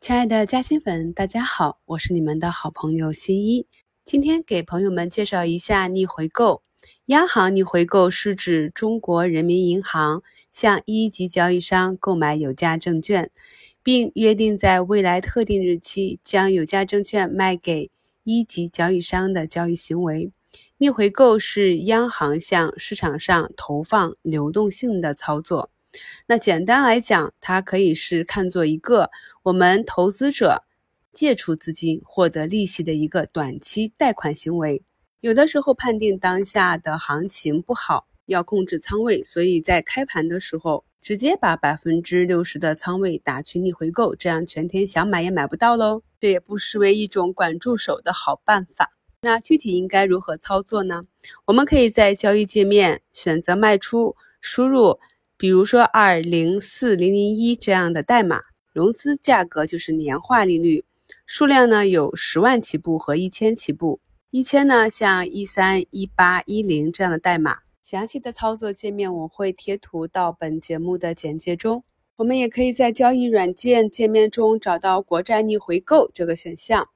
亲爱的嘉兴粉，大家好，我是你们的好朋友新一。今天给朋友们介绍一下逆回购。央行逆回购是指中国人民银行向一级交易商购买有价证券，并约定在未来特定日期将有价证券卖给一级交易商的交易行为。逆回购是央行向市场上投放流动性的操作。那简单来讲，它可以是看作一个我们投资者借出资金获得利息的一个短期贷款行为。有的时候判定当下的行情不好，要控制仓位，所以在开盘的时候直接把百分之六十的仓位打去逆回购，这样全天想买也买不到喽。这也不失为一种管住手的好办法。那具体应该如何操作呢？我们可以在交易界面选择卖出，输入比如说二零四零零一这样的代码，融资价格就是年化利率，数量呢有十万起步和一千起步，一千呢像一三一八一零这样的代码。详细的操作界面我会贴图到本节目的简介中。我们也可以在交易软件界面中找到国债逆回购这个选项。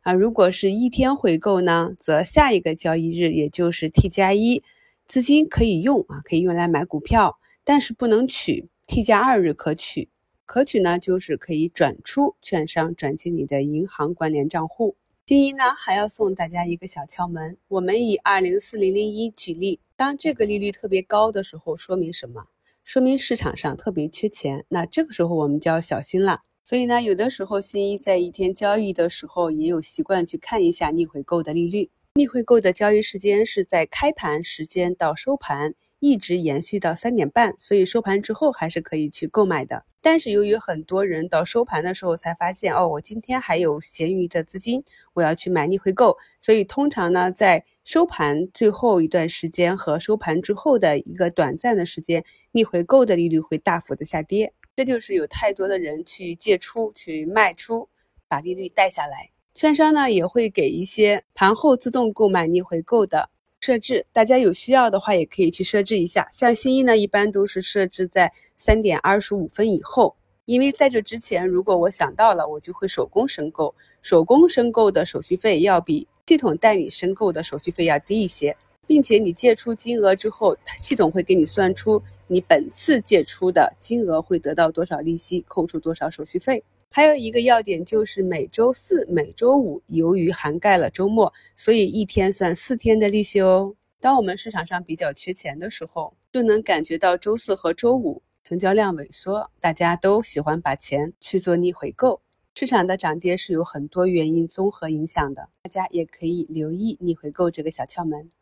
啊，如果是一天回购呢，则下一个交易日，也就是 T 加一，资金可以用啊，可以用来买股票，但是不能取。T 加二日可取，可取呢就是可以转出券商，转进你的银行关联账户。新一呢还要送大家一个小窍门，我们以二零四零零一举例，当这个利率特别高的时候，说明什么？说明市场上特别缺钱，那这个时候我们就要小心了。所以呢，有的时候新一在一天交易的时候，也有习惯去看一下逆回购的利率。逆回购的交易时间是在开盘时间到收盘，一直延续到三点半，所以收盘之后还是可以去购买的。但是由于很多人到收盘的时候才发现，哦，我今天还有闲余的资金，我要去买逆回购，所以通常呢，在收盘最后一段时间和收盘之后的一个短暂的时间，逆回购的利率会大幅的下跌。这就是有太多的人去借出去卖出，把利率带下来。券商呢也会给一些盘后自动购买逆回购的设置，大家有需要的话也可以去设置一下。像新一呢，一般都是设置在三点二十五分以后，因为在这之前，如果我想到了，我就会手工申购，手工申购的手续费要比系统代理申购的手续费要低一些。并且你借出金额之后，它系统会给你算出你本次借出的金额会得到多少利息，扣除多少手续费。还有一个要点就是每周四、每周五，由于涵盖了周末，所以一天算四天的利息哦。当我们市场上比较缺钱的时候，就能感觉到周四和周五成交量萎缩，大家都喜欢把钱去做逆回购。市场的涨跌是有很多原因综合影响的，大家也可以留意逆回购这个小窍门。